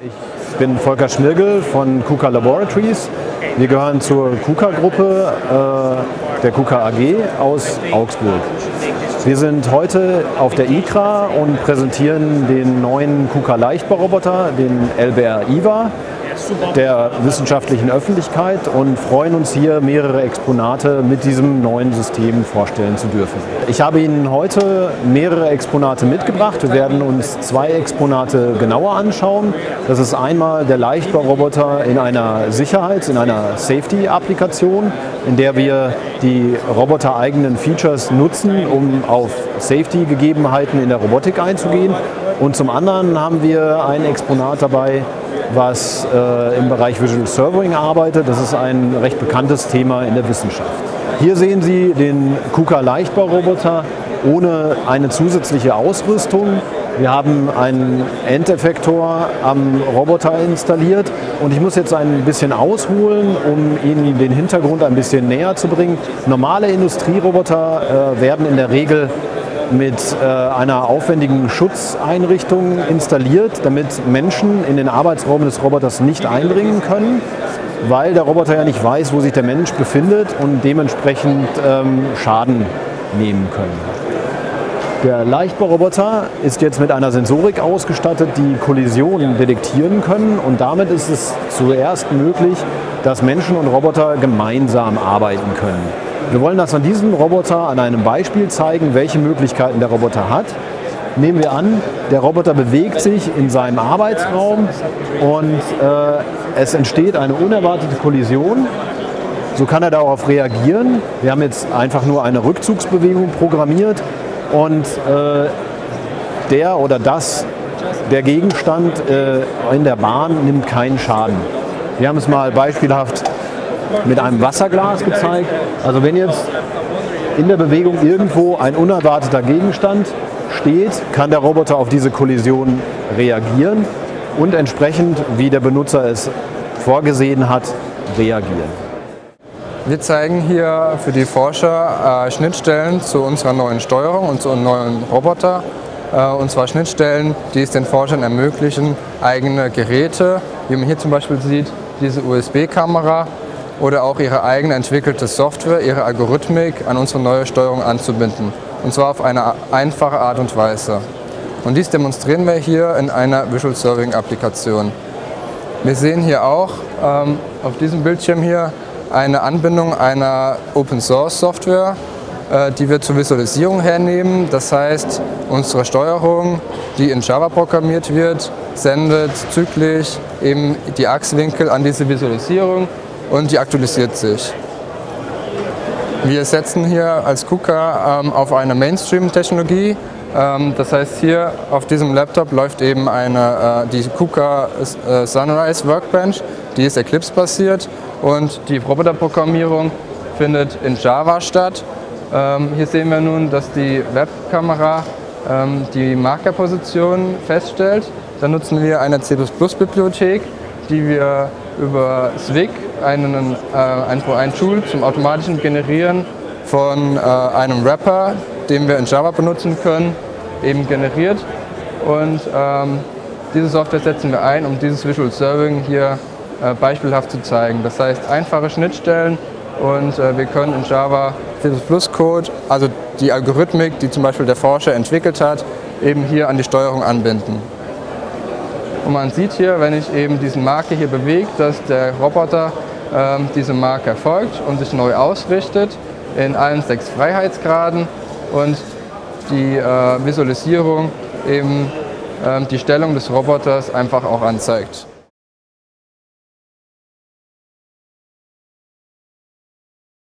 Ich bin Volker Schmirgel von KUKA Laboratories. Wir gehören zur KUKA-Gruppe äh, der KUKA AG aus Augsburg. Wir sind heute auf der ICRA und präsentieren den neuen KUKA Leichtbauroboter, den LBR IVA der wissenschaftlichen Öffentlichkeit und freuen uns hier mehrere Exponate mit diesem neuen System vorstellen zu dürfen. Ich habe Ihnen heute mehrere Exponate mitgebracht. Wir werden uns zwei Exponate genauer anschauen. Das ist einmal der Leichtbauroboter in einer Sicherheits-, in einer Safety-Applikation, in der wir die robotereigenen Features nutzen, um auf Safety-Gegebenheiten in der Robotik einzugehen. Und zum anderen haben wir ein Exponat dabei, was äh, im Bereich Visual Servoing arbeitet. Das ist ein recht bekanntes Thema in der Wissenschaft. Hier sehen Sie den KUKA Leichtbauroboter ohne eine zusätzliche Ausrüstung. Wir haben einen Endeffektor am Roboter installiert und ich muss jetzt ein bisschen ausholen, um Ihnen den Hintergrund ein bisschen näher zu bringen. Normale Industrieroboter äh, werden in der Regel mit äh, einer aufwendigen Schutzeinrichtung installiert, damit Menschen in den Arbeitsraum des Roboters nicht eindringen können, weil der Roboter ja nicht weiß, wo sich der Mensch befindet und dementsprechend ähm, Schaden nehmen können. Der Leichtbauroboter ist jetzt mit einer Sensorik ausgestattet, die Kollisionen detektieren können und damit ist es zuerst möglich, dass Menschen und Roboter gemeinsam arbeiten können. Wir wollen das an diesem Roboter an einem Beispiel zeigen, welche Möglichkeiten der Roboter hat. Nehmen wir an, der Roboter bewegt sich in seinem Arbeitsraum und äh, es entsteht eine unerwartete Kollision. So kann er darauf reagieren. Wir haben jetzt einfach nur eine Rückzugsbewegung programmiert und äh, der oder das, der Gegenstand äh, in der Bahn nimmt keinen Schaden. Wir haben es mal beispielhaft mit einem Wasserglas gezeigt. Also wenn jetzt in der Bewegung irgendwo ein unerwarteter Gegenstand steht, kann der Roboter auf diese Kollision reagieren und entsprechend, wie der Benutzer es vorgesehen hat, reagieren. Wir zeigen hier für die Forscher äh, Schnittstellen zu unserer neuen Steuerung und zu unserem neuen Roboter. Äh, und zwar Schnittstellen, die es den Forschern ermöglichen, eigene Geräte, wie man hier zum Beispiel sieht, diese USB-Kamera oder auch ihre eigene entwickelte Software, ihre Algorithmik an unsere neue Steuerung anzubinden. Und zwar auf eine einfache Art und Weise. Und dies demonstrieren wir hier in einer Visual Serving Applikation. Wir sehen hier auch ähm, auf diesem Bildschirm hier eine Anbindung einer Open Source Software, äh, die wir zur Visualisierung hernehmen. Das heißt, unsere Steuerung, die in Java programmiert wird, sendet zyklisch eben die Achswinkel an diese Visualisierung und die aktualisiert sich. Wir setzen hier als KUKA ähm, auf eine Mainstream-Technologie. Ähm, das heißt, hier auf diesem Laptop läuft eben eine, äh, die KUKA äh, Sunrise Workbench, die ist Eclipse-basiert und die Roboterprogrammierung findet in Java statt. Ähm, hier sehen wir nun, dass die Webkamera ähm, die Markerposition feststellt. Dann nutzen wir eine C++-Bibliothek, die wir über Swig einen, äh, ein, Tool zum automatischen Generieren von einem Wrapper, den wir in Java benutzen können, eben generiert. Und ähm, diese Software setzen wir ein, um dieses Visual Serving hier äh, beispielhaft zu zeigen. Das heißt, einfache Schnittstellen und äh, wir können in Java C++-Code, also die Algorithmik, die zum Beispiel der Forscher entwickelt hat, eben hier an die Steuerung anbinden. Und man sieht hier, wenn ich eben diesen Marker hier bewege, dass der Roboter ähm, diese Marker folgt und sich neu ausrichtet in allen sechs Freiheitsgraden und die äh, Visualisierung eben ähm, die Stellung des Roboters einfach auch anzeigt.